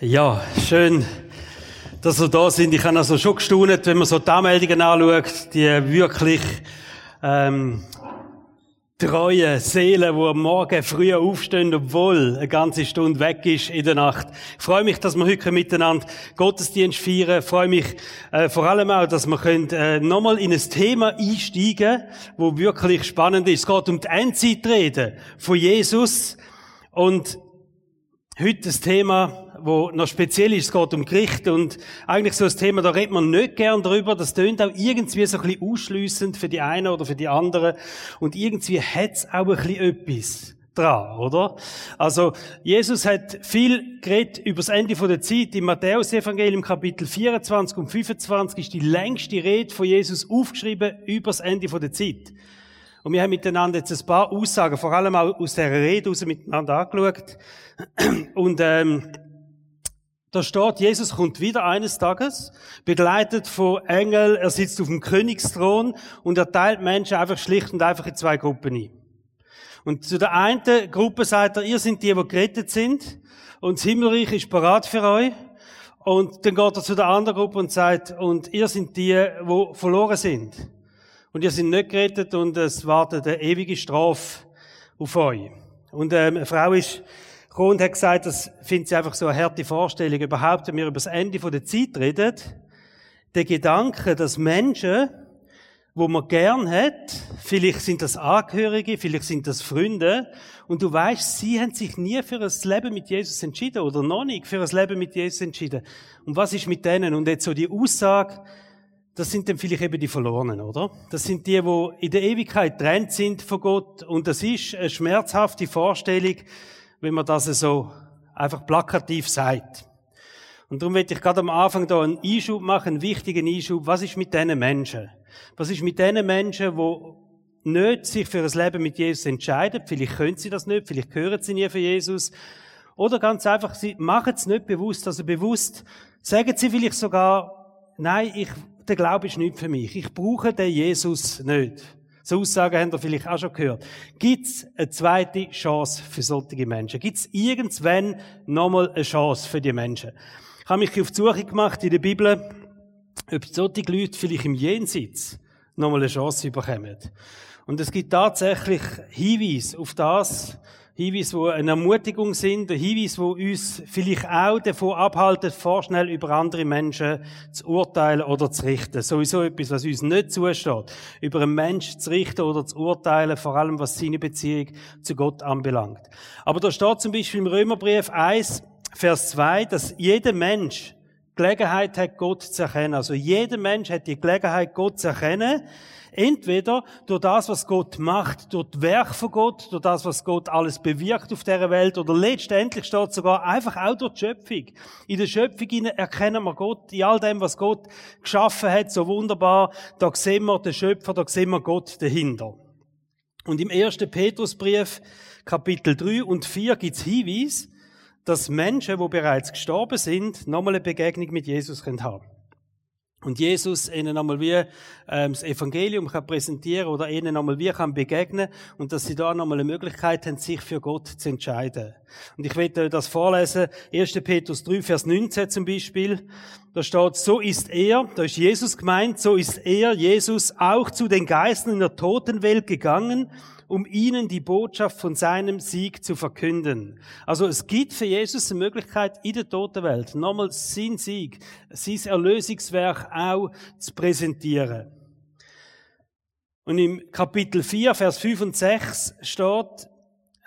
Ja, schön, dass ihr da sind. Ich habe also schon gestaunt, wenn man so die Anmeldungen anschaut, die wirklich ähm, treue Seelen, die am Morgen früh aufstehen, obwohl eine ganze Stunde weg ist in der Nacht. Ich freue mich, dass wir heute miteinander Gottesdienst feiern. Ich freue mich äh, vor allem auch, dass wir können, äh, nochmal in ein Thema einsteigen, wo wirklich spannend ist. Es geht um die Endzeitrede von Jesus. Und heute das Thema wo noch speziell ist. Es geht um Gericht und eigentlich so ein Thema, da redet man nicht gern drüber. Das tönt auch irgendwie so ein bisschen ausschliessend für die einen oder für die anderen. Und irgendwie hat es auch ein bisschen etwas dran, oder? Also, Jesus hat viel geredet über das Ende der Zeit. Im Matthäus-Evangelium Kapitel 24 und 25 ist die längste Rede von Jesus aufgeschrieben über das Ende der Zeit. Und wir haben miteinander jetzt ein paar Aussagen, vor allem auch aus der Rede raus miteinander angeschaut. Und, ähm, da steht, Jesus kommt wieder eines Tages, begleitet von Engeln, er sitzt auf dem Königsthron und er teilt Menschen einfach schlicht und einfach in zwei Gruppen ein. Und zu der einen Gruppe sagt er, ihr sind die, die gerettet sind und das Himmelreich ist parat für euch. Und dann geht er zu der anderen Gruppe und sagt, und ihr sind die, die verloren sind. Und ihr sind nicht gerettet und es wartet eine ewige Strafe auf euch. Und ähm, eine Frau ist und hat gesagt, das findet sie einfach so eine harte Vorstellung überhaupt, wenn wir über das Ende der Zeit reden. Der Gedanke, dass Menschen, wo man gern hat, vielleicht sind das Angehörige, vielleicht sind das Freunde, und du weißt, sie haben sich nie für ein Leben mit Jesus entschieden oder noch nicht für ein Leben mit Jesus entschieden. Und was ist mit denen? Und jetzt so die Aussage, das sind dann vielleicht eben die Verlorenen, oder? Das sind die, wo in der Ewigkeit trennt sind von Gott. Und das ist eine schmerzhafte Vorstellung, wenn man das so einfach plakativ sagt. Und darum möchte ich gerade am Anfang da einen Einschub machen, einen wichtigen Einschub. Was ist mit diesen Menschen? Was ist mit diesen Menschen, die nicht sich für ein Leben mit Jesus entscheiden? Vielleicht können sie das nicht, vielleicht hören sie nie für Jesus. Oder ganz einfach, sie machen es nicht bewusst, also bewusst sagen sie vielleicht sogar, nein, ich, der Glaube ist nicht für mich. Ich brauche den Jesus nicht. So Aussagen habt ihr vielleicht auch schon gehört. Gibt es eine zweite Chance für solche Menschen? Gibt es irgendwann nochmal eine Chance für die Menschen? Ich habe mich auf die Suche gemacht in der Bibel, ob solche Leute vielleicht im Jenseits nochmal eine Chance bekommen. Und es gibt tatsächlich Hinweise auf das, Hinweise, die eine Ermutigung sind, Hinweise, die uns vielleicht auch davon abhalten, vorschnell über andere Menschen zu urteilen oder zu richten. Sowieso etwas, was uns nicht zusteht, über einen Menschen zu richten oder zu urteilen, vor allem was seine Beziehung zu Gott anbelangt. Aber da steht zum Beispiel im Römerbrief 1, Vers 2, dass jeder Mensch Gelegenheit hat, Gott zu erkennen. Also jeder Mensch hat die Gelegenheit, Gott zu erkennen, Entweder durch das, was Gott macht, durch das Werk von Gott, durch das, was Gott alles bewirkt auf dieser Welt, oder letztendlich steht sogar einfach auch durch die Schöpfung. In der Schöpfung erkennen wir Gott, in all dem, was Gott geschaffen hat, so wunderbar, da sehen wir den Schöpfer, da sehen wir Gott dahinter. Und im ersten Petrusbrief, Kapitel 3 und 4 gibt's Hinweis, dass Menschen, die bereits gestorben sind, nochmal eine Begegnung mit Jesus haben können. Und Jesus ihnen nochmal wie ähm, das Evangelium kann präsentieren oder ihnen nochmal wie kann begegnen und dass sie da nochmal eine Möglichkeit haben, sich für Gott zu entscheiden. Und ich werde das vorlesen, 1. Petrus 3, Vers 19 zum Beispiel. Da steht, so ist er, da ist Jesus gemeint, so ist er, Jesus, auch zu den Geistern in der Totenwelt gegangen um ihnen die Botschaft von seinem Sieg zu verkünden. Also es gibt für Jesus eine Möglichkeit, in der toten Welt nochmal sein Sieg, sein Erlösungswerk auch zu präsentieren. Und im Kapitel 4, Vers 5 und 6 steht,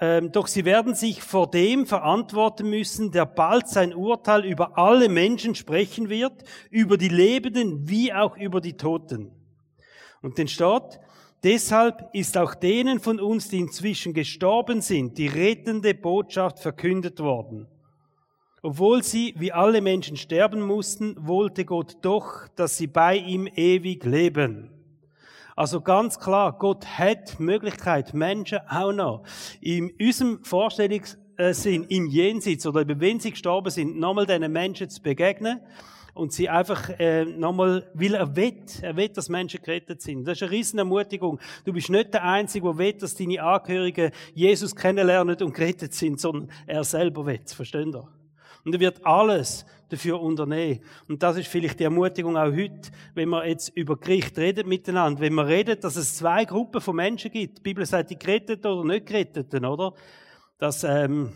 ähm, doch sie werden sich vor dem verantworten müssen, der bald sein Urteil über alle Menschen sprechen wird, über die Lebenden wie auch über die Toten. Und den steht, Deshalb ist auch denen von uns, die inzwischen gestorben sind, die rettende Botschaft verkündet worden. Obwohl sie, wie alle Menschen, sterben mussten, wollte Gott doch, dass sie bei ihm ewig leben. Also ganz klar, Gott hat Möglichkeit, Menschen auch noch in unserem Vorstellungssinn im Jenseits oder wenn sie gestorben sind, nochmal diesen Menschen zu begegnen und sie einfach äh, nochmal, weil er will, er will, dass Menschen gerettet sind. Das ist eine riesen Ermutigung. Du bist nicht der Einzige, der will, dass deine Angehörigen Jesus kennenlernen und gerettet sind, sondern er selber will. Versteht ihr? Und er wird alles dafür unternehmen. Und das ist vielleicht die Ermutigung auch heute, wenn wir jetzt über Gericht reden miteinander. Wenn wir reden, dass es zwei Gruppen von Menschen gibt. Die Bibel sagt, die Geretteten oder nicht Geretteten, oder? Dass, ähm,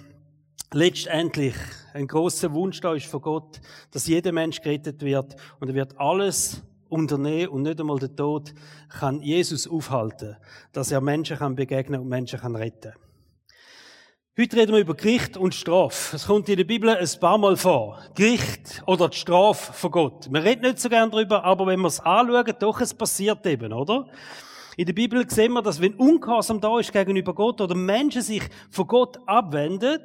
letztendlich ein großer Wunsch da ist von Gott, dass jeder Mensch gerettet wird und er wird alles unternehmen und nicht einmal der Tod kann Jesus aufhalten, dass er Menschen kann begegnen und Menschen kann retten. Heute reden wir über Gericht und Strafe. Es kommt in der Bibel ein paar Mal vor. Gericht oder die Strafe von Gott. Wir reden nicht so gern darüber, aber wenn wir es anschauen, doch, es passiert eben, oder? In der Bibel sehen wir, dass wenn Ungehorsam da ist gegenüber Gott oder Menschen sich von Gott abwenden,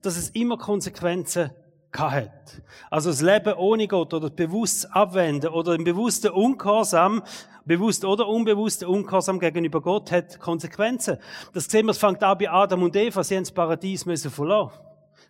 dass es immer Konsequenzen hat. Also das Leben ohne Gott oder das bewusstes Abwenden oder ein bewusster Ungehorsam, bewusst oder unbewusster Ungehorsam gegenüber Gott hat Konsequenzen. Das sehen wir, es fängt an bei Adam und Eva, sie haben das Paradies müssen verlassen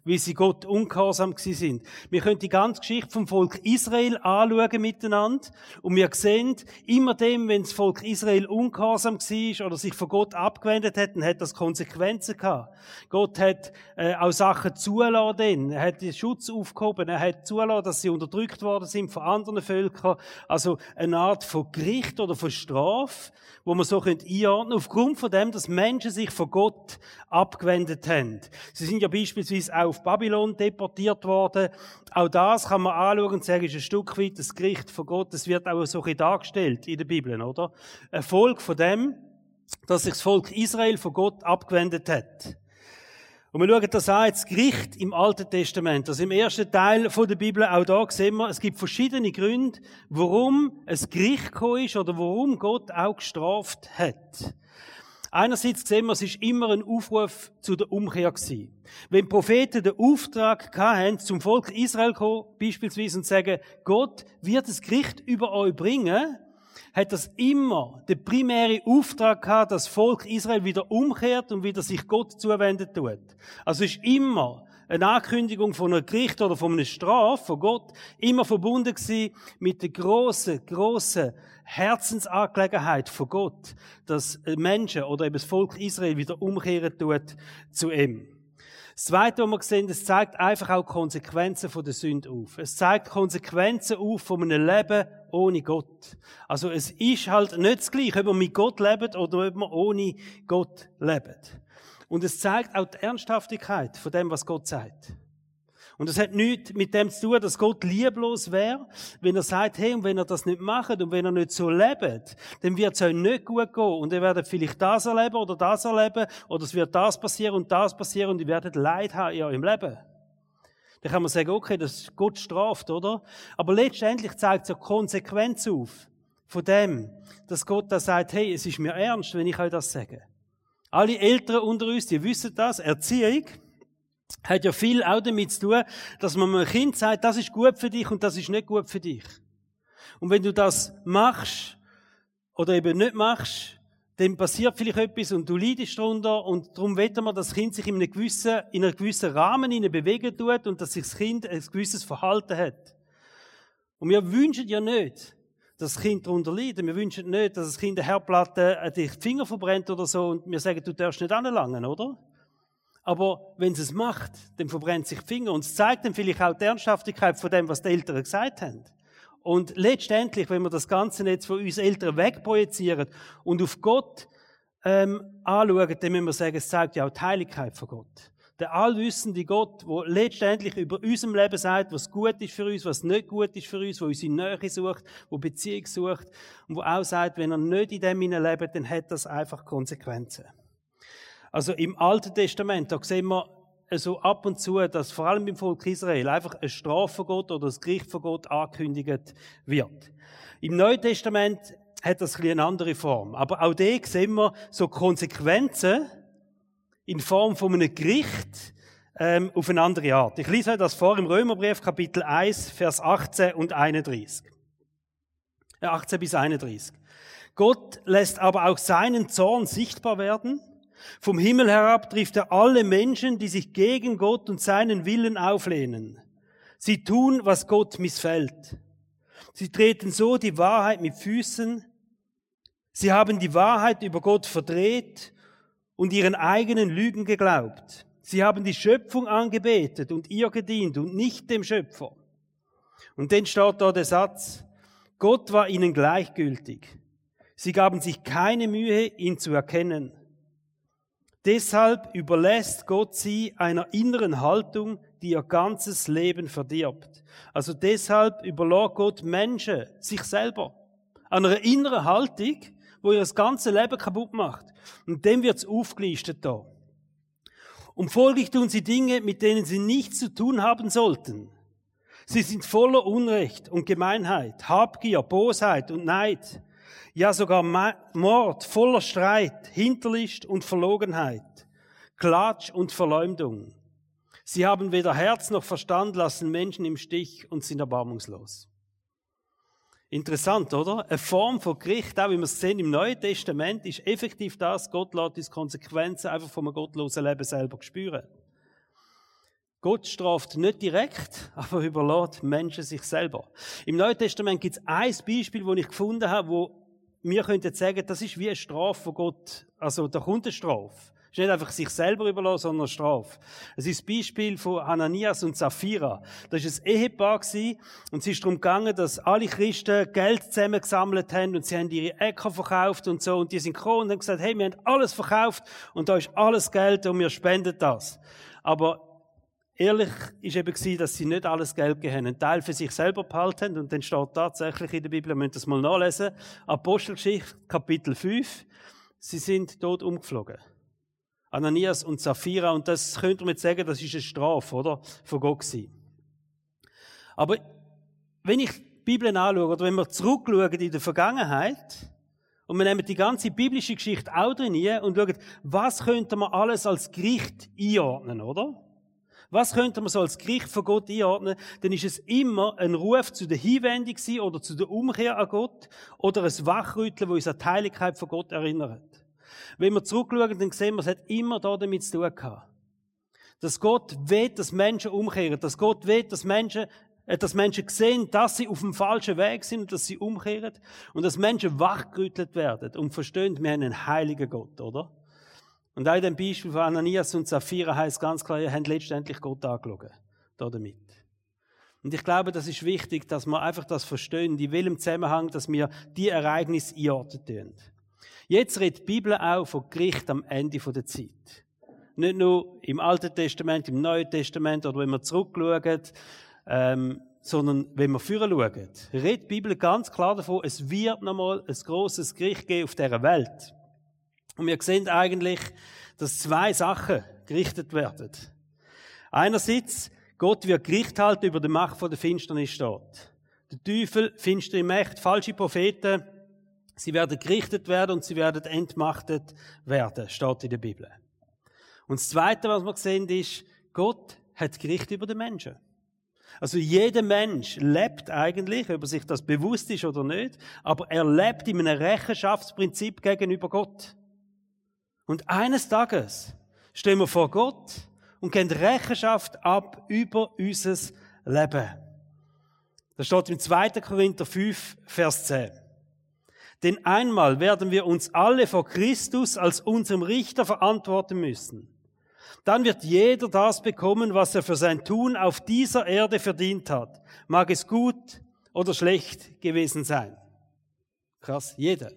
wie sie Gott ungehorsam gewesen sind. Wir können die ganze Geschichte vom Volk Israel anschauen miteinander und wir sehen, immer dem, wenn das Volk Israel ungehorsam war oder sich von Gott abgewendet hat, dann hat das Konsequenzen gehabt. Gott hat äh, auch Sachen zulassen, er hat den Schutz aufgehoben, er hat zulassen, dass sie unterdrückt worden sind von anderen Völkern. Also eine Art von Gericht oder von Strafe, wo man so einordnen könnte, aufgrund von dem, dass Menschen sich von Gott abgewendet haben. Sie sind ja beispielsweise auch auf Babylon deportiert worden. Auch das kann man anschauen und sagen, ist ein Stück weit das Gericht von Gott. Das wird auch so dargestellt in der Bibel, oder? Ein Volk von dem, dass sich das Volk Israel von Gott abgewendet hat. Und wir schauen das an, das Gericht im Alten Testament. Also im ersten Teil der Bibel, auch da sehen wir, es gibt verschiedene Gründe, warum ein Gericht gekommen ist oder warum Gott auch gestraft hat. Einerseits sehen wir, es ist immer ein Aufruf zu der Umkehr gewesen. Wenn Propheten den Auftrag hatten, zum Volk Israel kommen, beispielsweise, und sagen, Gott wird das Gericht über euch bringen, hat das immer den primären Auftrag gehabt, dass das Volk Israel wieder umkehrt und wieder sich Gott zuwendet tut. Also ist immer eine Ankündigung von einem Gericht oder von einer Strafe von Gott immer verbunden gewesen mit der großen, großen Herzensangelegenheit von Gott, dass Menschen oder eben das Volk Israel wieder umkehren tut zu ihm. Das Zweite, was wir sehen, es zeigt einfach auch Konsequenzen von der Sünde auf. Es zeigt Konsequenzen auf von einem Leben ohne Gott. Also es ist halt nicht das Gleiche, ob man mit Gott lebt oder ob man ohne Gott lebt. Und es zeigt auch die Ernsthaftigkeit von dem, was Gott sagt. Und es hat nichts mit dem zu tun, dass Gott lieblos wäre, wenn er sagt, hey, und wenn er das nicht macht und wenn er nicht so lebt, dann wird es euch nicht gut gehen. Und ihr werdet vielleicht das erleben oder das erleben, oder es wird das passieren und das passieren und ihr werdet Leid haben in eurem Leben. Dann kann man sagen, okay, das ist Gott straft, oder? Aber letztendlich zeigt es eine Konsequenz auf von dem, dass Gott da sagt, hey, es ist mir ernst, wenn ich euch das sage. Alle Eltern unter uns, die wissen das. Erziehung hat ja viel auch damit zu tun, dass man einem Kind sagt, das ist gut für dich und das ist nicht gut für dich. Und wenn du das machst oder eben nicht machst, dann passiert vielleicht etwas und du leidest darunter und darum wetten wir, dass das Kind sich in einem gewissen, in einem gewissen Rahmen bewegen tut und dass sich das Kind ein gewisses Verhalten hat. Und wir wünschen ja nicht, dass das Kind darunter leidet. Wir wünschen nicht, dass das Kind eine Herdplatte äh, die Finger verbrennt oder so und wir sagen, du darfst nicht anlangen, oder? Aber wenn es es macht, dann verbrennt sich die Finger und es zeigt dann vielleicht auch die Ernsthaftigkeit von dem, was die Eltern gesagt haben. Und letztendlich, wenn wir das Ganze jetzt von uns Eltern wegprojizieren und auf Gott ähm, anschauen, dann müssen wir sagen, es zeigt ja auch die Heiligkeit von Gott der allwissende Gott, der letztendlich über unserem Leben sagt, was gut ist für uns, was nicht gut ist für uns, wo unsere Nähe sucht, wo Beziehung sucht und wo auch sagt, wenn er nicht in dem lebt, dann hat das einfach Konsequenzen. Also im Alten Testament, da sehen wir so ab und zu, dass vor allem im Volk Israel einfach eine Strafe von Gott oder das Gericht von Gott angekündigt wird. Im Neuen Testament hat das eine andere Form. Aber auch da sehen wir so Konsequenzen, in Form von einem Gericht ähm, auf eine andere Art. Ich lese euch das vor im Römerbrief Kapitel 1, Vers 18 und 31. 18 bis 31. Gott lässt aber auch seinen Zorn sichtbar werden. Vom Himmel herab trifft er alle Menschen, die sich gegen Gott und seinen Willen auflehnen. Sie tun, was Gott missfällt. Sie treten so die Wahrheit mit Füßen. Sie haben die Wahrheit über Gott verdreht und ihren eigenen Lügen geglaubt. Sie haben die Schöpfung angebetet und ihr gedient und nicht dem Schöpfer. Und dann steht da der Satz, Gott war ihnen gleichgültig. Sie gaben sich keine Mühe, ihn zu erkennen. Deshalb überlässt Gott sie einer inneren Haltung, die ihr ganzes Leben verdirbt. Also deshalb überlässt Gott Menschen sich selber. Einer inneren Haltung, wo ihr das ganze Leben kaputt macht. Und dem wird's aufgelistet da. Und folglich tun sie Dinge, mit denen sie nichts zu tun haben sollten. Sie sind voller Unrecht und Gemeinheit, Habgier, Bosheit und Neid ja sogar Mord, voller Streit, Hinterlist und Verlogenheit, Klatsch und Verleumdung. Sie haben weder Herz noch Verstand, lassen Menschen im Stich und sind erbarmungslos. Interessant, oder? Eine Form von Gericht, auch wie wir es sehen im Neuen Testament, ist effektiv das, Gott lässt uns Konsequenzen einfach vom gottlosen Leben selber spüren. Gott straft nicht direkt, aber überlässt Menschen sich selber. Im Neuen Testament gibt es ein Beispiel, das ich gefunden habe, wo wir könnten sagen, das ist wie eine Strafe von Gott. Also, da kommt eine Strafe. Es ist nicht einfach sich selber überlassen, sondern eine Strafe. Es ist das Beispiel von Ananias und Sapphira. Das war ein Ehepaar und es ist darum gegangen, dass alle Christen Geld zusammengesammelt haben und sie haben ihre Äcker verkauft und so und die sind gekommen und haben gesagt, hey, wir haben alles verkauft und da ist alles Geld und wir spenden das. Aber Ehrlich ist eben gewesen, dass sie nicht alles Geld gegeben haben, einen Teil für sich selber behalten haben. Und dann steht tatsächlich in der Bibel, ihr müsst das mal nachlesen, Apostelgeschichte, Kapitel 5, sie sind tot umgeflogen. Ananias und Sapphira, und das könnte man jetzt sagen, das ist eine Strafe, oder? Von Gott gewesen. Aber wenn ich die Bibel anschaue, oder wenn wir zurückschauen in der Vergangenheit, und wir nehmen die ganze biblische Geschichte auch drin und schauen, was könnte man alles als Gericht einordnen, oder? Was könnte man so als Gericht von Gott einordnen? Dann ist es immer ein Ruf zu der Hinwendung oder zu der Umkehr an Gott oder ein Wachrütteln, wo uns an die Heiligkeit von Gott erinnert. Wenn wir zurückschauen, dann sehen wir, es hat immer da damit zu tun gehabt. Dass Gott will, dass Menschen umkehren, dass Gott will, dass Menschen äh, dass Menschen sehen, dass sie auf dem falschen Weg sind und dass sie umkehren und dass Menschen wachgerüttelt werden und verstehen, wir haben einen heiligen Gott, oder? Und auch in dem Beispiel von Ananias und Sapphira heißt ganz klar, ihr habt letztendlich Gott angeschaut. Da damit. Und ich glaube, das ist wichtig, dass wir einfach das verstehen, in welchem Zusammenhang, dass wir die Ereignisse einordnen. Jetzt redet die Bibel auch von Gericht am Ende der Zeit. Nicht nur im Alten Testament, im Neuen Testament oder wenn wir zurückschauen, ähm, sondern wenn wir führen schauen, redet die Bibel ganz klar davon, es wird nochmal ein großes Gericht geben auf dieser Welt. Und wir sehen eigentlich, dass zwei Sachen gerichtet werden. Einerseits, Gott wird Gericht halten über die Macht von der Finsternis steht. Der Teufel, finstere Mächte, falsche Propheten, sie werden gerichtet werden und sie werden entmachtet werden, steht in der Bibel. Und das Zweite, was wir sehen, ist, Gott hat Gericht über den Menschen. Also jeder Mensch lebt eigentlich, ob er sich das bewusst ist oder nicht, aber er lebt in einem Rechenschaftsprinzip gegenüber Gott. Und eines Tages stehen wir vor Gott und geben Rechenschaft ab über unser Leben. Das steht im 2. Korinther 5, Vers 10. Denn einmal werden wir uns alle vor Christus als unserem Richter verantworten müssen. Dann wird jeder das bekommen, was er für sein Tun auf dieser Erde verdient hat. Mag es gut oder schlecht gewesen sein. Krass, jeder.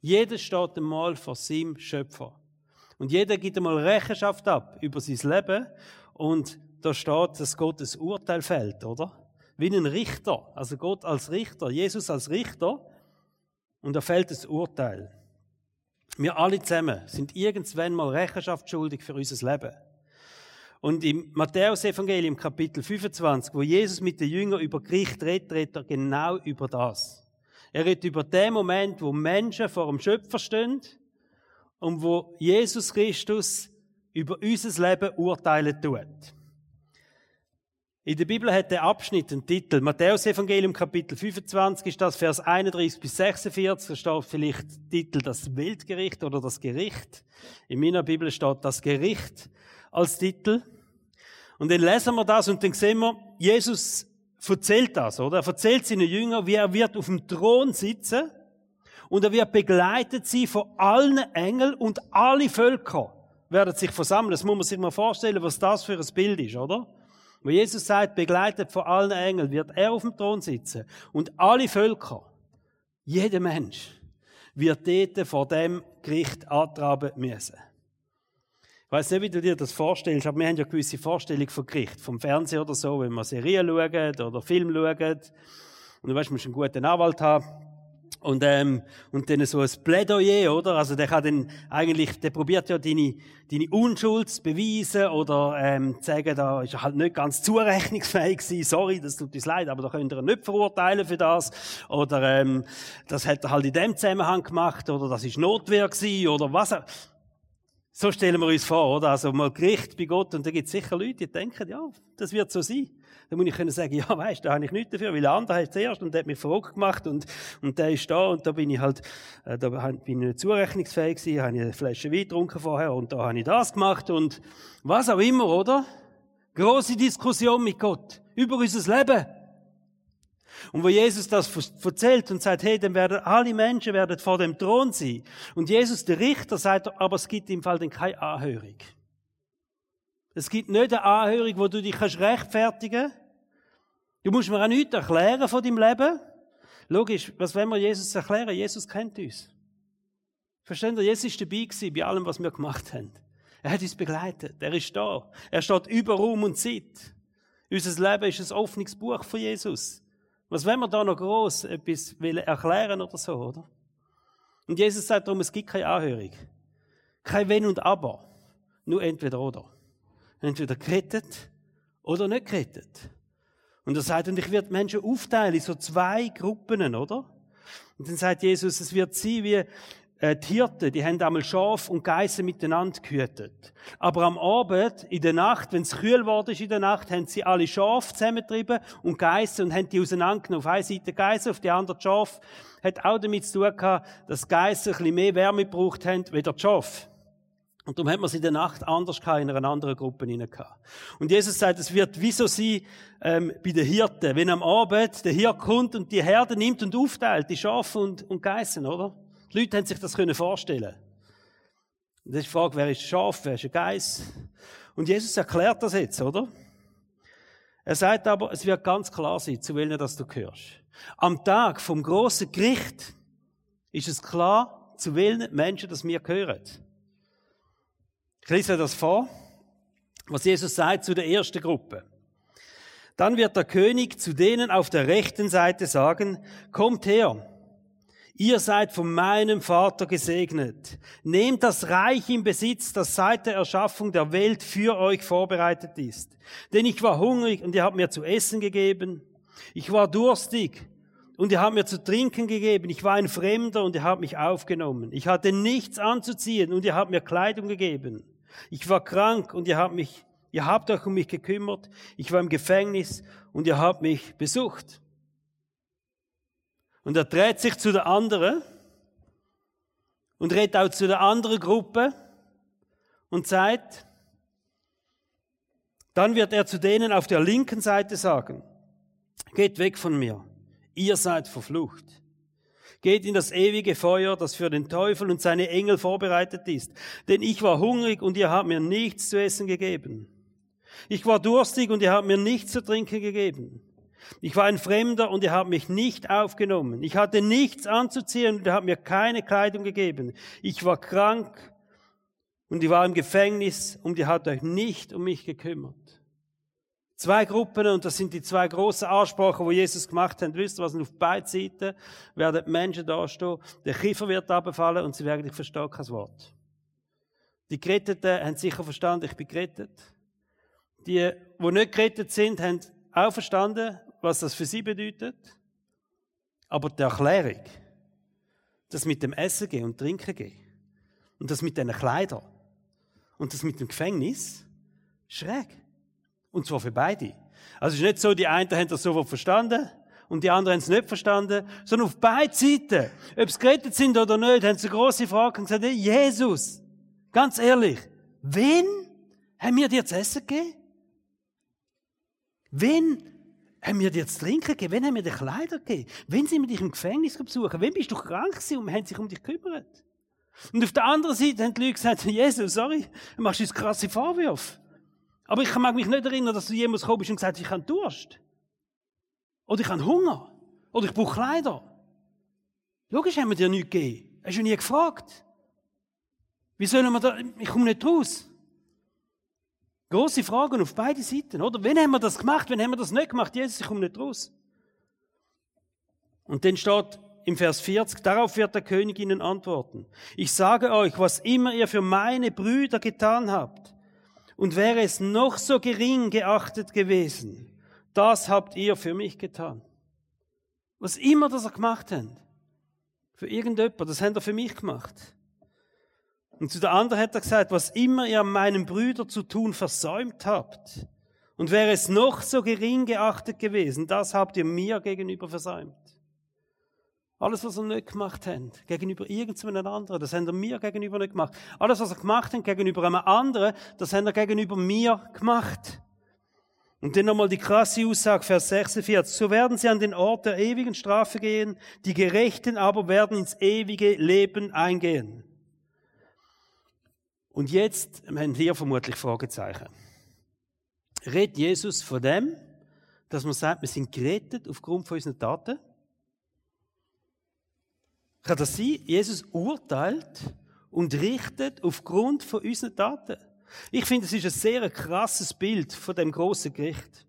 Jeder steht einmal vor seinem Schöpfer. Und jeder gibt einmal Rechenschaft ab über sein Leben. Und da steht, dass Gott das Urteil fällt, oder? Wie ein Richter. Also Gott als Richter, Jesus als Richter. Und da fällt das Urteil. Wir alle zusammen sind irgendwann mal Rechenschaft schuldig für unser Leben. Und im Matthäus-Evangelium Kapitel 25, wo Jesus mit den Jüngern über Gericht redet, redet er genau über das. Er redet über den Moment, wo Menschen vor dem Schöpfer stehen und wo Jesus Christus über unser Leben urteilen tut. In der Bibel hat der Abschnitt einen Titel. Matthäus Evangelium Kapitel 25 ist das Vers 31 bis 46. Da steht vielleicht Titel das Weltgericht oder das Gericht. In meiner Bibel steht das Gericht als Titel. Und dann lesen wir das und dann sehen wir, Jesus erzählt das, oder? Er erzählt seinen Jüngern, wie er wird auf dem Thron sitzen und er wird begleitet sie von allen Engeln und alle Völker werden sich versammeln. Das muss man sich mal vorstellen, was das für ein Bild ist, oder? Wo Jesus sagt, begleitet von allen Engeln, wird er auf dem Thron sitzen. Und alle Völker, jeder Mensch, wird dort vor dem Gericht antraben müssen. Ich weiss nicht, wie du dir das vorstellst, aber wir haben ja eine gewisse Vorstellung von Gericht, vom Fernsehen oder so, wenn wir Serien schauen oder Film schauen. Und du weißt, du musst einen guten Anwalt haben. Und, ähm, und dann so ein Plädoyer, oder? Also der kann dann eigentlich, der probiert ja deine, deine Unschuld zu beweisen oder ähm, zu sagen, da ist er halt nicht ganz zurechnungsfähig gewesen. Sorry, das tut uns leid, aber da könnt ihr ihn nicht verurteilen für das. Oder ähm, das hat er halt in dem Zusammenhang gemacht oder das ist Notwehr gewesen oder was auch. So stellen wir uns vor, oder? Also mal Gericht bei Gott und da gibt es sicher Leute, die denken, ja, das wird so sein. Dann muss ich können sagen, ja, weißt, da habe ich nichts dafür, weil der andere hat zuerst und der hat mich verrückt gemacht und, und der ist da und da bin ich halt, äh, da bin ich nicht zurechnungsfähig gewesen, habe ich eine Flasche Wein getrunken vorher und da habe ich das gemacht und was auch immer, oder? Große Diskussion mit Gott über unser Leben. Und wo Jesus das erzählt und sagt, hey, dann werden alle Menschen werden vor dem Thron sein. Und Jesus, der Richter, sagt, aber es gibt im Fall dann keine Anhörung. Es gibt nicht eine Anhörung, wo du dich rechtfertigen kannst. Du musst mir auch nichts erklären von deinem Leben. Logisch, was wollen wir Jesus erklären? Jesus kennt uns. Versteht ihr? Jesus ist dabei gewesen bei allem, was wir gemacht haben. Er hat uns begleitet. Er ist da. Er steht über Raum und Zeit. Unser Leben ist ein offenes Buch von Jesus. Was wollen wir da noch groß etwas erklären oder so, oder? Und Jesus sagt darum, es gibt keine Anhörung. Kein Wenn und Aber. Nur entweder oder. Entweder gerettet oder nicht gerettet. Und er sagt, und ich werde Menschen aufteilen in so zwei Gruppen, oder? Und dann sagt Jesus, es wird sein wie äh, die Hirten, die haben einmal Schaf und Geissen miteinander gehütet. Aber am Abend, in der Nacht, wenn es kühl geworden ist in der Nacht, haben sie alle Schafe zusammengetrieben und Geissen und haben die auseinandergenommen. Auf einer Seite Geissen, auf die andere Schaf. Hat auch damit zu tun gehabt, dass Geissen ein bisschen mehr Wärme gebraucht haben, wie der Schaf. Und darum hat man sie in der Nacht anders in einer anderen Gruppe hinein Und Jesus sagt, es wird wie so sein, ähm, bei den Hirten. Wenn am Abend der Hirt kommt und die Herde nimmt und aufteilt, die Schafe und, und Geissen, oder? Die Leute haben sich das vorstellen. Und das ist die Frage, wer ist Schaf, wer ist ein Geiss? Und Jesus erklärt das jetzt, oder? Er sagt aber, es wird ganz klar sein, zu welchen das du gehörst. Am Tag vom großen Gericht ist es klar, zu welchen Menschen das wir gehören. Ich lese das vor, was Jesus sagt zu der ersten Gruppe. Dann wird der König zu denen auf der rechten Seite sagen, kommt her, ihr seid von meinem Vater gesegnet. Nehmt das Reich in Besitz, das seit der Erschaffung der Welt für euch vorbereitet ist. Denn ich war hungrig und ihr habt mir zu essen gegeben. Ich war durstig und ihr habt mir zu trinken gegeben. Ich war ein Fremder und ihr habt mich aufgenommen. Ich hatte nichts anzuziehen und ihr habt mir Kleidung gegeben. Ich war krank und ihr habt mich, ihr habt euch um mich gekümmert. Ich war im Gefängnis und ihr habt mich besucht. Und er dreht sich zu der anderen und redet auch zu der anderen Gruppe und sagt, dann wird er zu denen auf der linken Seite sagen, geht weg von mir, ihr seid verflucht. Geht in das ewige Feuer, das für den Teufel und seine Engel vorbereitet ist. Denn ich war hungrig und ihr habt mir nichts zu essen gegeben. Ich war durstig und ihr habt mir nichts zu trinken gegeben. Ich war ein Fremder und ihr habt mich nicht aufgenommen. Ich hatte nichts anzuziehen und ihr habt mir keine Kleidung gegeben. Ich war krank und ich war im Gefängnis und ihr habt euch nicht um mich gekümmert. Zwei Gruppen, und das sind die zwei großen Ansprachen, wo Jesus gemacht hat. Wisst ihr was? Auf beiden Seiten werden Menschen dastehen, der Kiefer wird abfallen und sie werden, ich verstehe kein Wort. Die Geretteten haben sicher verstanden, ich bin gerettet. Die, die nicht gerettet sind, haben auch verstanden, was das für sie bedeutet. Aber die Erklärung, das mit dem Essen gehen und Trinken gehen, und das mit den Kleidern, und das mit dem Gefängnis, schräg. Und zwar für beide. Also es ist nicht so, die einen haben das sofort verstanden und die anderen haben es nicht verstanden, sondern auf beide Seiten, ob sie gerettet sind oder nicht, haben sie eine grosse Frage und gesagt, hey, Jesus, ganz ehrlich, wen haben wir dir zu essen gegeben? Wen haben wir dir zu trinken gegeben? Wen haben wir dir Kleider gegeben? Wen sind wir dich im Gefängnis besuchen? Wen bist du krank gewesen und haben sich um dich gekümmert? Und auf der anderen Seite haben die Leute gesagt, Jesus, sorry, du machst uns krasse Vorwürfe. Aber ich mag mich nicht erinnern, dass du jemals gekommen bist und gesagt hast, ich habe Durst. Oder ich habe Hunger. Oder ich brauche Kleider. Logisch haben wir dir nichts gegeben. Hast du nie gefragt. Wie sollen wir da, ich komme nicht raus. Große Fragen auf beide Seiten, oder? Wann haben wir das gemacht? Wann haben wir das nicht gemacht? Jesus, ich komme nicht raus. Und dann steht im Vers 40, darauf wird der König ihnen antworten. Ich sage euch, was immer ihr für meine Brüder getan habt, und wäre es noch so gering geachtet gewesen, das habt ihr für mich getan. Was immer das ihr gemacht habt, für irgendjemand, das habt ihr für mich gemacht. Und zu der anderen hat er gesagt, was immer ihr meinen Brüdern zu tun versäumt habt, und wäre es noch so gering geachtet gewesen, das habt ihr mir gegenüber versäumt. Alles, was ihr nicht gemacht habt, gegenüber irgendeinem anderen, das habt ihr mir gegenüber nicht gemacht. Alles, was ihr gemacht habt gegenüber einem anderen, das habt ihr gegenüber mir gemacht. Und dann nochmal die krasse Aussage, Vers 46. So werden sie an den Ort der ewigen Strafe gehen, die Gerechten aber werden ins ewige Leben eingehen. Und jetzt haben hier vermutlich Fragezeichen. Redet Jesus von dem, dass man sagt, wir sind gerettet aufgrund von unseren Taten? Kann das sein? Jesus urteilt und richtet aufgrund von unseren Taten. Ich finde, es ist ein sehr krasses Bild von dem großen Gericht.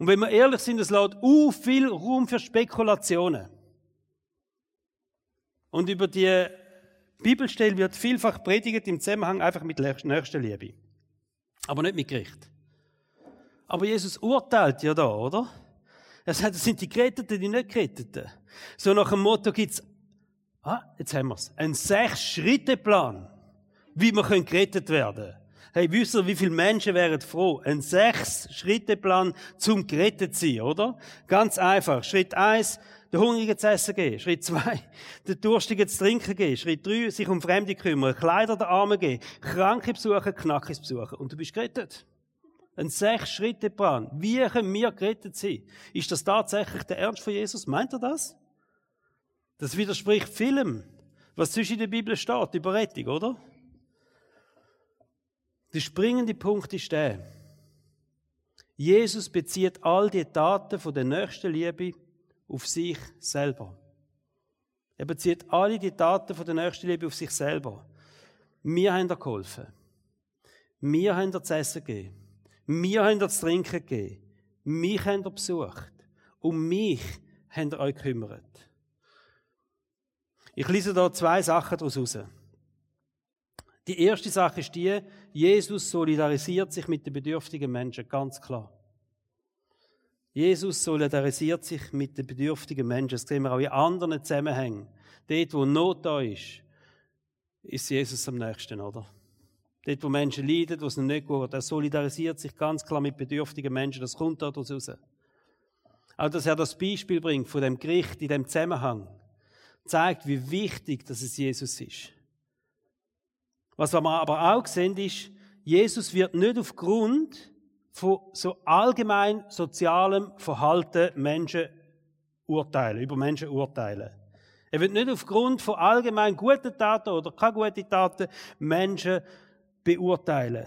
Und wenn wir ehrlich sind, es lässt u viel Raum für Spekulationen. Und über die Bibelstelle wird vielfach predigt im Zusammenhang einfach mit Nächstenliebe. Aber nicht mit Gericht. Aber Jesus urteilt ja da, oder? Er sagt, das sind die Geretteten, die nicht Geretteten. So nach dem Motto gibt's, ah, jetzt haben wir's, einen Sechs-Schritte-Plan, wie wir können gerettet werden. Hey, wisst ihr, wie viele Menschen wären froh? Ein Sechs-Schritte-Plan zum gerettet sein, oder? Ganz einfach. Schritt eins, der Hungrige zu essen geben. Schritt zwei, der Durstige zu trinken geben. Schritt drei, sich um Fremde kümmern. Kleider der Armen geben. Kranke besuchen, Knackis besuchen. Und du bist gerettet. Ein Sechs-Schritte-Plan. Wie können wir gerettet sein? Ist das tatsächlich der Ernst von Jesus? Meint er das? Das widerspricht vielem, was zwischen der Bibel steht, über Rettung, oder? Der springende Punkt ist der. Jesus bezieht all die Taten von der nächsten Liebe auf sich selber. Er bezieht alle die Taten von der Nächstenliebe auf sich selber. Wir haben dir geholfen. Wir haben dir zu essen gegeben. Wir haben dir zu trinken gegeben. Mich haben ihr besucht. Um mich haben ihr euch gekümmert. Ich lese da zwei Sachen daraus raus. Die erste Sache ist die, Jesus solidarisiert sich mit den bedürftigen Menschen, ganz klar. Jesus solidarisiert sich mit den bedürftigen Menschen. Das sehen wir auch in anderen Zusammenhängen. Dort, wo Not da ist, ist Jesus am nächsten, oder? Dort, wo Menschen leiden, wo es nicht gut er solidarisiert sich ganz klar mit bedürftigen Menschen. Das kommt daraus raus. Auch, dass er das Beispiel bringt von dem Gericht in dem Zusammenhang, zeigt, wie wichtig dass es Jesus ist. Was wir aber auch sehen, ist, Jesus wird nicht aufgrund von so allgemein sozialem Verhalten Menschen urteilen, über Menschen urteilen. Er wird nicht aufgrund von allgemein guten Taten oder keine guten Taten Menschen beurteilen.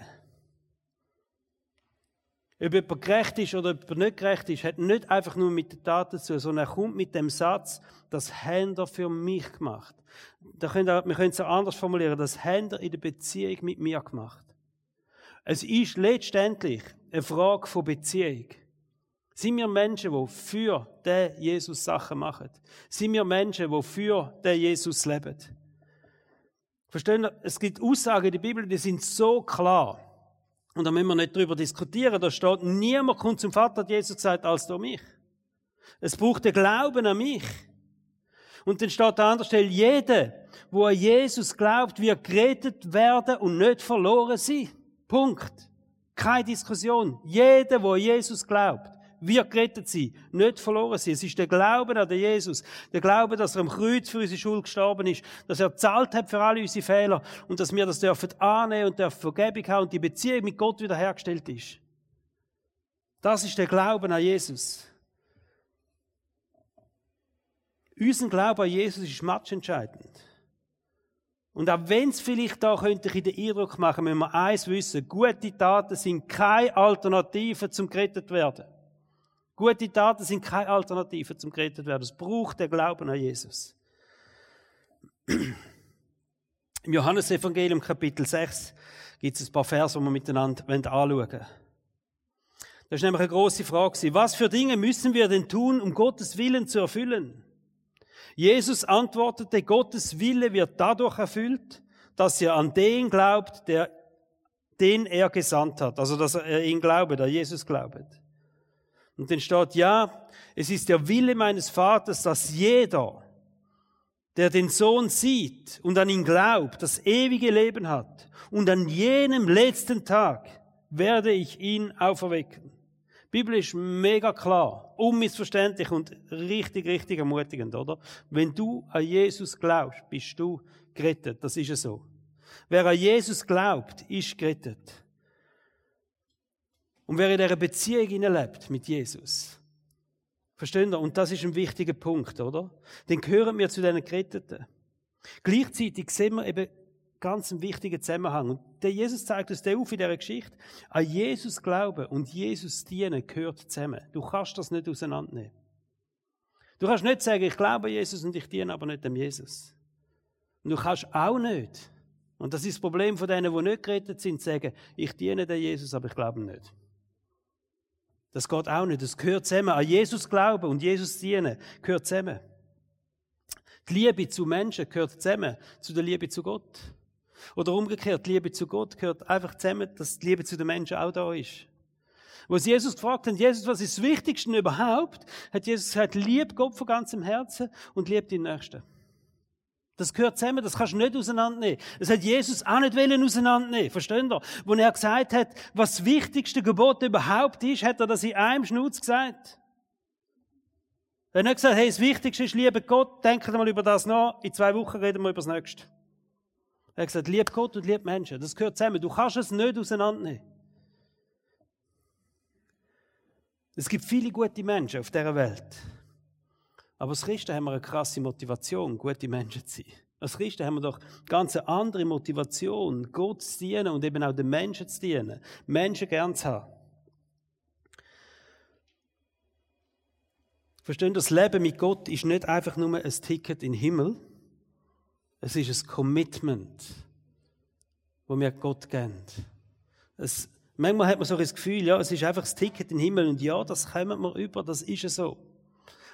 Ob jemand gerecht ist oder ob jemand nicht gerecht ist, hat nicht einfach nur mit den Taten zu, sondern er kommt mit dem Satz, das haben er für mich gemacht. Da können wir, wir können es auch anders formulieren, das haben er in der Beziehung mit mir gemacht. Es ist letztendlich eine Frage von Beziehung. Sind wir Menschen, die für den Jesus Sachen machen? Sind wir Menschen, die für den Jesus leben? Verstehen Sie? Es gibt Aussagen in der Bibel, die sind so klar. Und da müssen wir nicht drüber diskutieren. Da steht, niemand kommt zum Vater, hat Jesus gesagt, als durch mich. Es braucht den Glauben an mich. Und dann steht an anderer Stelle, jeder, wo an Jesus glaubt, wird gerettet werden und nicht verloren sein. Punkt. Keine Diskussion. Jeder, der Jesus glaubt, wird gerettet sein, nicht verloren sein. Es ist der Glaube an den Jesus, der Glaube, dass er am Kreuz für unsere Schuld gestorben ist, dass er zahlt hat für alle unsere Fehler und dass wir das dürfen annehmen und dürfen Vergebung haben und die Beziehung mit Gott wiederhergestellt ist. Das ist der Glaube an Jesus. Unser Glaube an Jesus ist matchentscheidend. Und auch wenn es vielleicht da könnte ich den Eindruck machen, müssen wir eins wissen, gute Taten sind keine Alternative zum gerettet werden. Gute Taten sind keine Alternative zum gerettet werden. Es braucht der Glauben an Jesus. Im Johannesevangelium Kapitel 6 gibt es ein paar Verse, die wir miteinander anschauen wollen. Das ist nämlich eine große Frage. Was für Dinge müssen wir denn tun, um Gottes Willen zu erfüllen? Jesus antwortete, Gottes Wille wird dadurch erfüllt, dass ihr an den glaubt, der, den er gesandt hat. Also, dass er ihn glaubt, der Jesus glaubt. Und dann steht, ja, es ist der Wille meines Vaters, dass jeder, der den Sohn sieht und an ihn glaubt, das ewige Leben hat. Und an jenem letzten Tag werde ich ihn auferwecken. Biblisch mega klar, unmissverständlich und richtig, richtig ermutigend, oder? Wenn du an Jesus glaubst, bist du gerettet. Das ist ja so. Wer an Jesus glaubt, ist gerettet. Und wer in dieser Beziehung lebt mit Jesus, versteht ihr? Und das ist ein wichtiger Punkt, oder? Dann gehören wir zu den Geretteten. Gleichzeitig sehen wir eben ganz wichtigen Zusammenhang. Und der Jesus zeigt uns auf in dieser Geschichte. An Jesus glauben und Jesus dienen gehört zusammen. Du kannst das nicht auseinandernehmen. Du kannst nicht sagen, ich glaube an Jesus und ich diene aber nicht dem Jesus. Und du kannst auch nicht, und das ist das Problem von denen, die nicht gerettet sind, sagen, ich diene dem Jesus, aber ich glaube nicht. Das geht auch nicht. Das gehört zusammen. An Jesus glauben und Jesus dienen gehört zusammen. Die Liebe zu Menschen gehört zusammen zu der Liebe zu Gott. Oder umgekehrt, die Liebe zu Gott gehört einfach zusammen, dass die Liebe zu den Menschen auch da ist. Wo sie Jesus gefragt haben, Jesus, was ist das Wichtigste überhaupt? Hat Jesus gesagt, lieb Gott von ganzem Herzen und lieb den Nächsten. Das gehört zusammen, das kannst du nicht auseinandernehmen. Das hat Jesus auch nicht wollen auseinandernehmen. Versteht ihr? Wo er gesagt hat, was das wichtigste Gebot überhaupt ist, hat er das in einem Schnutz gesagt. Er hat nicht gesagt, hey, das Wichtigste ist, liebe Gott, denkt mal über das nach, in zwei Wochen reden wir über das Nächste. Er hat gesagt, lieb Gott und lieb Menschen. Das gehört zusammen. Du kannst es nicht auseinandernehmen. Es gibt viele gute Menschen auf dieser Welt. Aber als Christen haben wir eine krasse Motivation, gute Menschen zu sein. Als Christen haben wir doch ganz eine andere Motivation, Gott zu dienen und eben auch den Menschen zu dienen. Menschen gern zu haben. Verstehen, das Leben mit Gott ist nicht einfach nur ein Ticket in den Himmel, es ist ein Commitment, wo wir Gott geben. Es, manchmal hat man so das Gefühl, ja, es ist einfach das Ticket in den Himmel und ja, das kommen wir über, das ist so.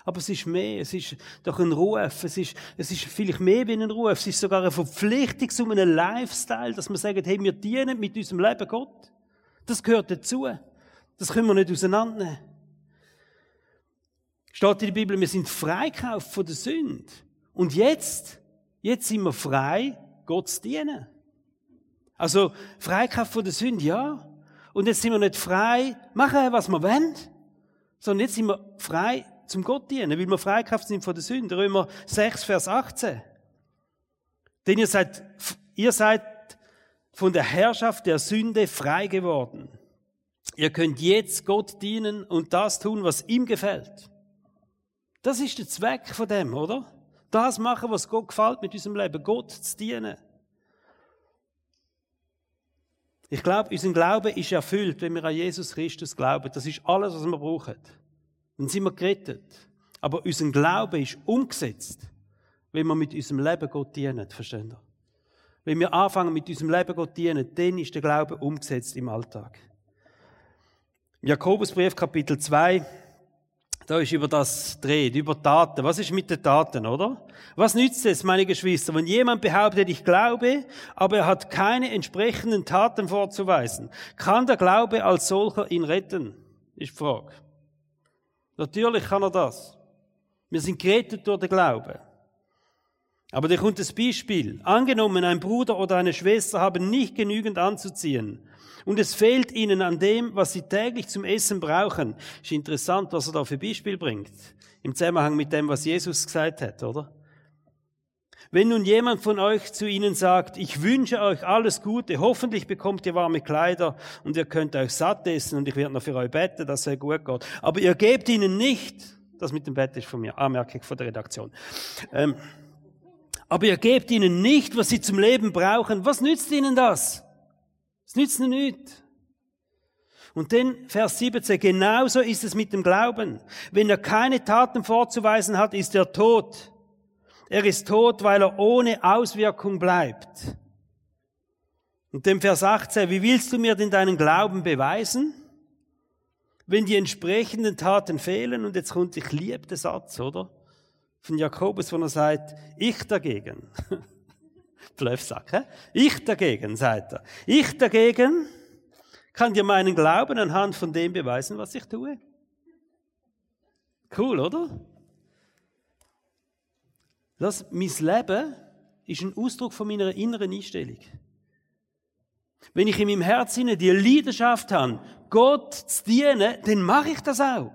Aber es ist mehr, es ist doch ein Ruf, es ist, es ist vielleicht mehr wie ein Ruf, es ist sogar eine Verpflichtung zu einem Lifestyle, dass man sagt, hey, wir dienen mit unserem Leben Gott. Das gehört dazu. Das können wir nicht auseinandernehmen. Steht in der Bibel, wir sind freikauft von der Sünde. Und jetzt Jetzt sind wir frei, Gott zu dienen. Also, Freikraft von der Sünde, ja. Und jetzt sind wir nicht frei, machen, was wir wollen, sondern jetzt sind wir frei zum Gott dienen, weil wir Freikraft sind von der Sünde. Römer 6, Vers 18. Denn ihr seid, ihr seid von der Herrschaft der Sünde frei geworden. Ihr könnt jetzt Gott dienen und das tun, was ihm gefällt. Das ist der Zweck von dem, oder? Das machen, was Gott gefällt mit unserem Leben. Gott zu dienen. Ich glaube, unser Glaube ist erfüllt, wenn wir an Jesus Christus glauben. Das ist alles, was wir brauchen. Dann sind wir gerettet. Aber unser Glaube ist umgesetzt, wenn wir mit unserem Leben Gott dienen. Verstehen ihr? Wenn wir anfangen, mit unserem Leben Gott dienen, dann ist der Glaube umgesetzt im Alltag. Jakobusbrief Kapitel 2, da ist über das dreht, über Taten. Was ist mit den Taten, oder? Was nützt es, meine Geschwister, wenn jemand behauptet, ich glaube, aber er hat keine entsprechenden Taten vorzuweisen? Kann der Glaube als solcher ihn retten? Ich frage. Natürlich kann er das. Wir sind gerettet durch den Glauben. Aber da kommt das Beispiel. Angenommen, ein Bruder oder eine Schwester haben nicht genügend anzuziehen und es fehlt ihnen an dem, was sie täglich zum Essen brauchen. Ist interessant, was er da für Beispiel bringt. Im Zusammenhang mit dem, was Jesus gesagt hat, oder? Wenn nun jemand von euch zu ihnen sagt, ich wünsche euch alles Gute, hoffentlich bekommt ihr warme Kleider und ihr könnt euch satt essen und ich werde noch für euch beten, dass es gut geht. Aber ihr gebt ihnen nicht, das mit dem Bett ist von mir, Anmerkung von der Redaktion. Ähm, aber ihr gebt ihnen nicht, was sie zum Leben brauchen. Was nützt ihnen das? Es nützt ihnen nichts. Und dann Vers 17, genauso ist es mit dem Glauben. Wenn er keine Taten vorzuweisen hat, ist er tot. Er ist tot, weil er ohne Auswirkung bleibt. Und dem Vers 18, wie willst du mir denn deinen Glauben beweisen? Wenn die entsprechenden Taten fehlen, und jetzt kommt, ich liebe den Satz, oder? Von Jakobus, wo er sagt, ich dagegen. Blöffsack, hä? Ich dagegen, sagt er. Ich dagegen kann dir meinen Glauben anhand von dem beweisen, was ich tue. Cool, oder? Das, mein Leben ist ein Ausdruck von meiner inneren Einstellung. Wenn ich in meinem Herzen die Leidenschaft habe, Gott zu dienen, dann mache ich das auch.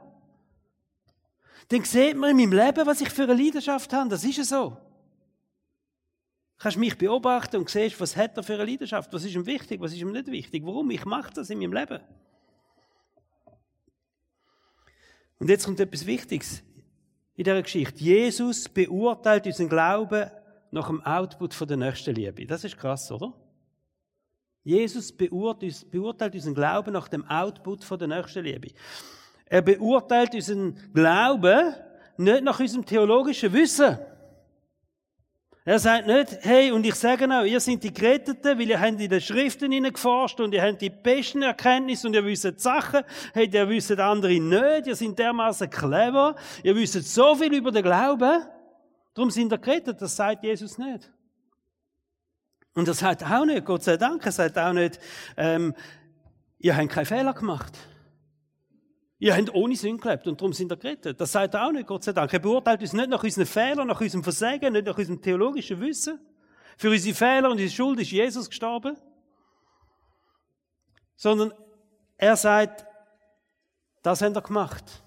Dann sieht man in meinem Leben, was ich für eine Leidenschaft habe. Das ist so. Du kannst mich beobachten und siehst, was hat er für eine Leidenschaft, was ist ihm wichtig, was ist ihm nicht wichtig, warum ich mache das in meinem Leben. Und jetzt kommt etwas Wichtiges in dieser Geschichte. Jesus beurteilt unseren Glauben nach dem Output von der nächsten Liebe. Das ist krass, oder? Jesus beurteilt unseren Glauben nach dem Output von der nächsten Liebe. Er beurteilt unseren Glauben nicht nach unserem theologischen Wissen. Er sagt nicht, hey, und ich sage auch, ihr seid die Geretteten, weil ihr habt in den Schriften hineingeforscht und ihr habt die besten Erkenntnisse und ihr wisst Sachen, hey, ihr wisst andere nicht, ihr seid dermaßen clever, ihr wisst so viel über den Glauben, darum sind ihr gerettet, das sagt Jesus nicht. Und er sagt auch nicht, Gott sei Dank, er sagt auch nicht, ähm, ihr habt keinen Fehler gemacht. Ihr habt ohne Sinn gelebt und darum sind ihr gerettet. Das sagt er auch nicht, Gott sei Dank. Er beurteilt uns nicht nach unseren Fehlern, nach unserem Versagen, nicht nach unserem theologischen Wissen. Für unsere Fehler und unsere Schuld ist Jesus gestorben. Sondern er sagt, das habt ihr gemacht.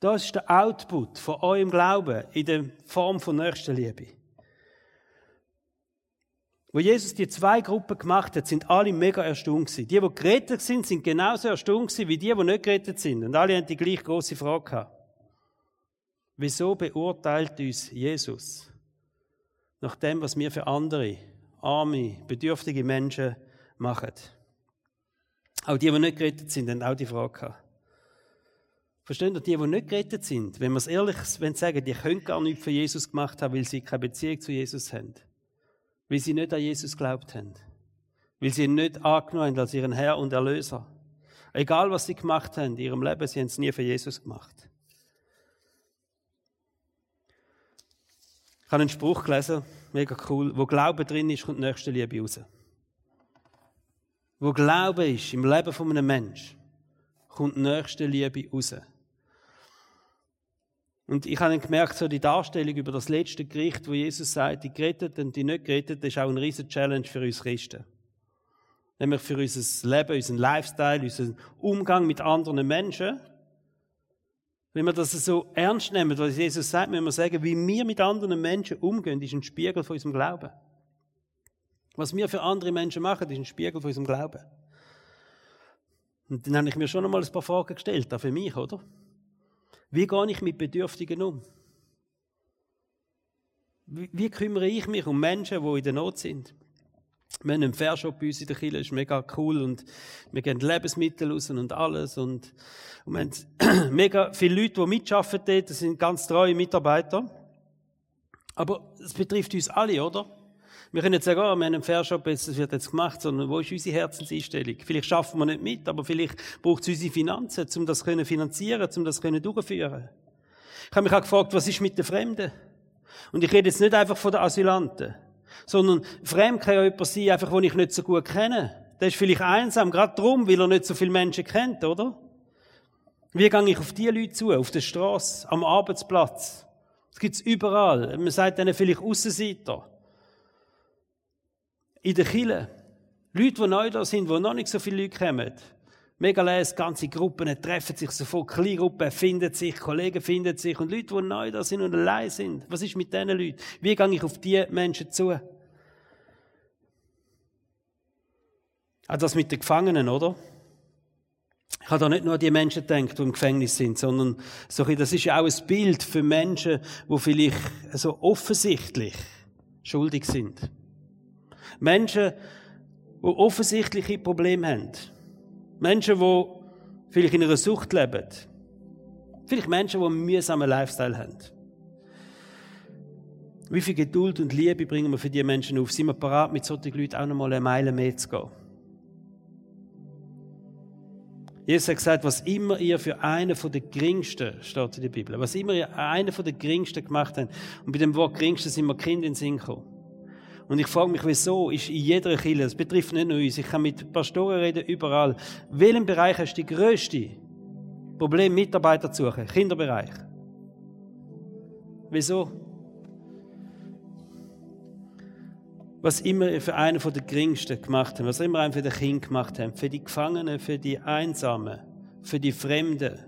Das ist der Output von eurem Glauben in der Form von Nächstenliebe. Wo Jesus die zwei Gruppen gemacht hat, sind alle mega erstaunt gewesen. Die, die gerettet sind, sind genauso erstaunt gewesen wie die, die nicht gerettet sind. Und alle haben die gleich große Frage gehabt. Wieso beurteilt uns Jesus nach dem, was wir für andere, arme, bedürftige Menschen machen? Auch die, die nicht gerettet sind, haben auch die Frage gehabt. Verstehen ihr, die, die nicht gerettet sind, wenn wir es ehrlich sagen, die können gar nichts für Jesus gemacht haben, weil sie keine Beziehung zu Jesus haben. Weil sie nicht an Jesus glaubt haben. Weil sie ihn nicht angenommen haben als ihren Herr und Erlöser. Egal, was sie gemacht haben in ihrem Leben, sie haben es nie für Jesus gemacht. Ich habe einen Spruch gelesen, mega cool. Wo Glaube drin ist, kommt nächste Liebe raus. Wo Glaube ist im Leben von einem Menschen, kommt nächste Liebe raus. Und ich habe dann gemerkt, so die Darstellung über das letzte Gericht, wo Jesus sagt, die Geretteten und die nicht Geretteten, ist auch ein riesen Challenge für uns Christen. Nämlich für unser Leben, unseren Lifestyle, unseren Umgang mit anderen Menschen. Wenn wir das so ernst nehmen, was Jesus sagt, müssen wir sagen, wie wir mit anderen Menschen umgehen, ist ein Spiegel von unserem Glauben. Was wir für andere Menschen machen, ist ein Spiegel von unserem Glauben. Und dann habe ich mir schon einmal ein paar Fragen gestellt, auch für mich, oder? Wie gehe ich mit Bedürftigen um? Wie, kümmere ich mich um Menschen, die in der Not sind? Wir haben einen Fairshop bei uns in der Kirche, ist mega cool und wir geben Lebensmittel raus und alles und, und wir haben mega viele Leute, die mitschaffen dort, das sind ganz treue Mitarbeiter. Aber es betrifft uns alle, oder? Wir können jetzt sagen, oh, wir haben einen Fairshop, das wird jetzt gemacht, sondern wo ist unsere Herzenseinstellung? Vielleicht schaffen wir nicht mit, aber vielleicht braucht es unsere Finanzen, um das zu finanzieren, um das zu durchführen. Ich habe mich auch gefragt, was ist mit den Fremden? Und ich rede jetzt nicht einfach von den Asylanten, sondern fremd kann ja jemand sein, einfach, den ich nicht so gut kenne. Der ist vielleicht einsam, gerade darum, weil er nicht so viele Menschen kennt, oder? Wie gehe ich auf die Leute zu? Auf der Straße, am Arbeitsplatz? Das gibt's überall. Man sagt denen vielleicht Aussenseiter in der Kille. Leute, die neu da sind, wo noch nicht so viele Leute kommen. Mega les, ganze Gruppen treffen sich sofort, Kleingruppen finden sich, Kollegen finden sich und Leute, die neu da sind und allein sind. Was ist mit diesen Leuten? Wie gehe ich auf diese Menschen zu? Auch das mit den Gefangenen, oder? Ich habe da nicht nur an die Menschen gedacht, die im Gefängnis sind, sondern so, das ist ja auch ein Bild für Menschen, die vielleicht so offensichtlich schuldig sind. Menschen, die offensichtliche Probleme haben. Menschen, die vielleicht in einer Sucht leben. Vielleicht Menschen, die einen mühsamen Lifestyle haben. Wie viel Geduld und Liebe bringen wir für diese Menschen auf? Sind wir bereit, mit solchen Leuten auch noch mal eine Meile mehr zu gehen? Jesus hat gesagt, was immer ihr für einen von den Geringsten, steht in der Bibel, was immer ihr einen von den Geringsten gemacht habt, und bei dem Wort Geringsten sind wir Kinder in den Sinn gekommen. Und ich frage mich, wieso ist in jeder Kirche, das betrifft nicht nur uns, ich kann mit Pastoren reden, überall, welchen Bereich hast du die grösste Problem, Mitarbeiter zu suchen? Kinderbereich. Wieso? was immer für einen von den Geringsten gemacht haben, was immer einen für die Kinder gemacht haben, für die Gefangenen, für die Einsamen, für die Fremden,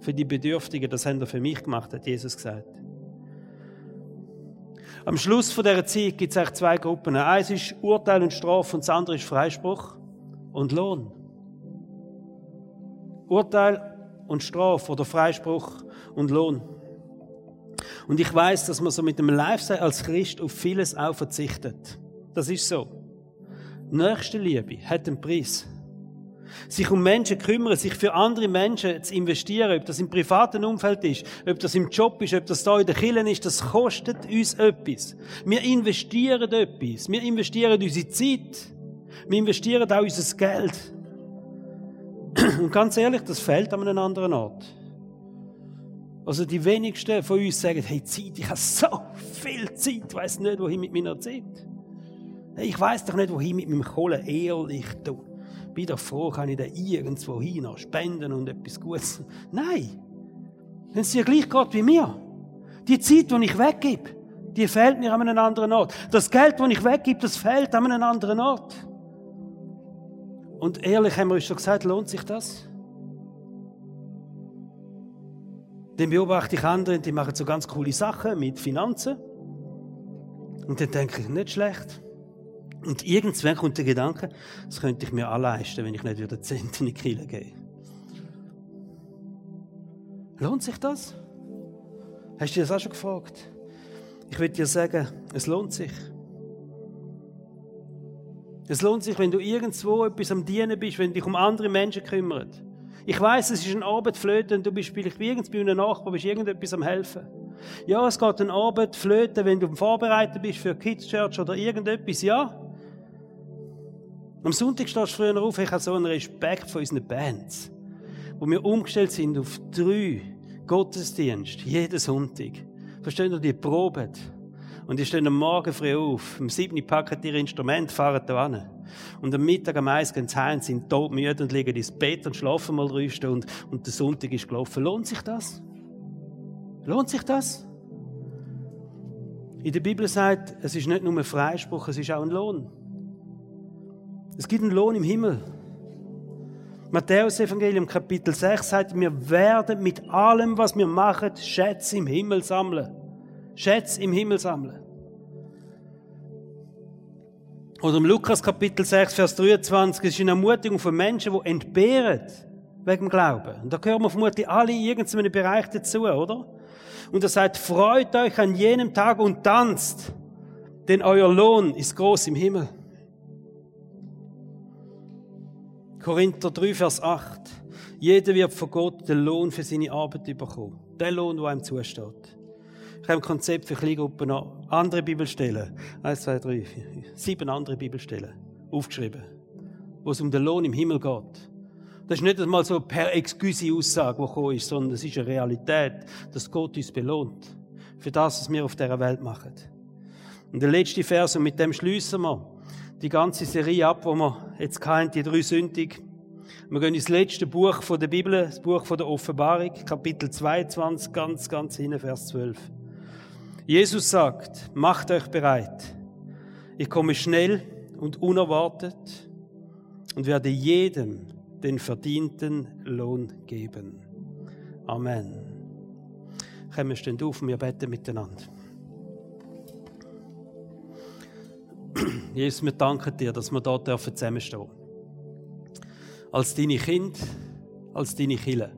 für die Bedürftigen, das haben ihr für mich gemacht, hat Jesus gesagt. Am Schluss von dieser Zeit gibt es eigentlich zwei Gruppen. Eins ist Urteil und Strafe und das andere ist Freispruch und Lohn. Urteil und Strafe oder Freispruch und Lohn. Und ich weiß, dass man so mit dem Lifestyle als Christ auf vieles auch verzichtet. Das ist so. Nächstenliebe hat einen Preis. Sich um Menschen kümmern, sich für andere Menschen zu investieren, ob das im privaten Umfeld ist, ob das im Job ist, ob das da in der Kirche ist, das kostet uns etwas. Wir investieren etwas. Wir investieren unsere Zeit. Wir investieren auch unser Geld. Und ganz ehrlich, das fehlt an einem anderen Ort. Also die wenigsten von uns sagen, hey Zeit, ich habe so viel Zeit, ich weiss nicht, wohin mit meiner Zeit. Ich weiß doch nicht, wohin mit meinem Kohle ehrlich du. Bin doch froh, kann ich da irgendwo hin spenden und etwas Gutes. Nein. Wenn es dir gleich geht wie mir. Die Zeit, die ich weggebe, die fehlt mir an einem anderen Ort. Das Geld, das ich weggebe, das fehlt an einem anderen Ort. Und ehrlich haben wir uns schon gesagt, lohnt sich das? Dann beobachte ich andere, die machen so ganz coole Sachen mit Finanzen. Und dann denke ich, nicht schlecht. Und irgendwann kommt der Gedanke, das könnte ich mir auch leisten, wenn ich nicht wieder Cent in die Kille gehe. Lohnt sich das? Hast du dir das auch schon gefragt? Ich würde dir sagen, es lohnt sich. Es lohnt sich, wenn du irgendwo etwas am Dienen bist, wenn du dich um andere Menschen kümmerst. Ich weiß, es ist ein Arbeit flöten und du bist vielleicht irgendwie bei einem Nachbarn, bist irgendetwas am helfen. Ja, es geht ein Arbeit flöten, wenn du vorbereitet bist für Kids Church oder irgendetwas, ja. Am Sonntag stehst du früher auf, ich habe so einen Respekt vor unseren Bands, wo wir umgestellt sind auf drei Gottesdienste, jeden Sonntag. Verstehen ihr, die proben. Und die stehen am Morgen früh auf. Am 7. packen ihre Instrumente, fahren da hin. Und am Mittag am Eis gehen sie heim, sind todmüde und liegen ins Bett und schlafen mal drei Stunden. Und der Sonntag ist gelaufen. Lohnt sich das? Lohnt sich das? In der Bibel sagt, es ist nicht nur ein Freispruch, es ist auch ein Lohn. Es gibt einen Lohn im Himmel. Matthäus Evangelium Kapitel 6 sagt, wir werden mit allem, was wir machen, Schätze im Himmel sammeln. Schätze im Himmel sammeln. Oder im Lukas Kapitel 6, Vers 23, ist eine Ermutigung von Menschen, die entbehren wegen dem Glauben. Und da gehören wir vermutlich alle in irgendeinem Bereich dazu, oder? Und er sagt, freut euch an jenem Tag und tanzt, denn euer Lohn ist groß im Himmel. Korinther 3, Vers 8. Jeder wird von Gott den Lohn für seine Arbeit bekommen. Den Lohn, der einem zusteht. Ich habe im Konzept für Kleingruppen noch andere Bibelstellen. Eins, zwei, drei, vier, sieben andere Bibelstellen aufgeschrieben, wo es um den Lohn im Himmel geht. Das ist nicht einmal so per Excuse Aussage, die gekommen ist, sondern es ist eine Realität, dass Gott uns belohnt. Für das, was wir auf dieser Welt machen. Und der letzte Vers, und mit dem schließen wir die ganze Serie ab, wo wir jetzt kennen, die drei Sündig. Wir gehen ins letzte Buch der Bibel, das Buch der Offenbarung, Kapitel 22, ganz, ganz hinten, Vers 12. Jesus sagt, macht euch bereit. Ich komme schnell und unerwartet und werde jedem den verdienten Lohn geben. Amen. Kommen wir stehen auf und wir beten miteinander. Jesus, wir danken dir, dass wir dort zusammenstehen dürfen. Als deine Kind, als deine Kille.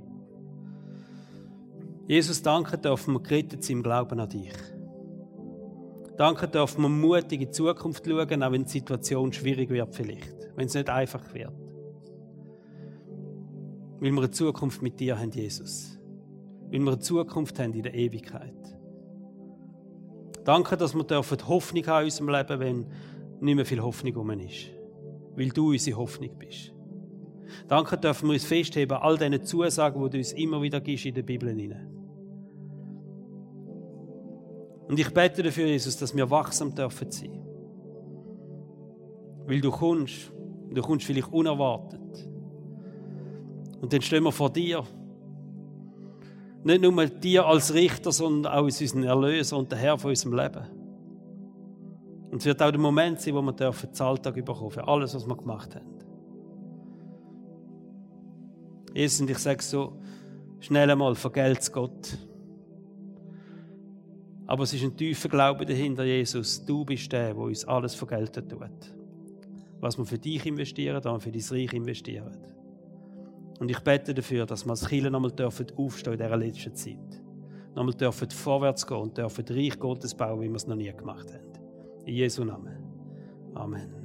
Jesus, danke dürfen wir gerettet sind im Glauben an dich. Danke dürfen wir mutig in die Zukunft schauen, auch wenn die Situation schwierig wird vielleicht, wenn es nicht einfach wird. Weil wir eine Zukunft mit dir haben, Jesus. Weil wir eine Zukunft haben in der Ewigkeit. Danke, dass wir dürfen Hoffnung haben in unserem Leben, wenn nicht mehr viel Hoffnung um ist. Weil du unsere Hoffnung bist. Danke dürfen wir uns festheben, all diese Zusagen, die du uns immer wieder gibst in der Bibel hinein. Und ich bete dafür, Jesus, dass wir wachsam dürfen sein. Weil du kommst, du kommst vielleicht unerwartet. Und dann stehen wir vor dir. Nicht nur dir als Richter, sondern auch als unseren Erlöser und der Herr von unserem Leben. Und es wird auch der Moment sein, wo wir dürfen Alltag bekommen für alles, was wir gemacht haben. Jesus, und ich sage so schnell einmal, vergelt's Gott. Aber es ist ein tiefer Glaube dahinter, Jesus. Du bist der, der uns alles vergelten tut. Was wir für dich investieren, dann für dein Reich investieren. Und ich bete dafür, dass wir als Kirche nochmal dürfen aufstehen in dieser letzten Zeit. Nochmal dürfen vorwärts gehen und dürfen Reich Gottes bauen, wie wir es noch nie gemacht haben. In Jesu Namen. Amen.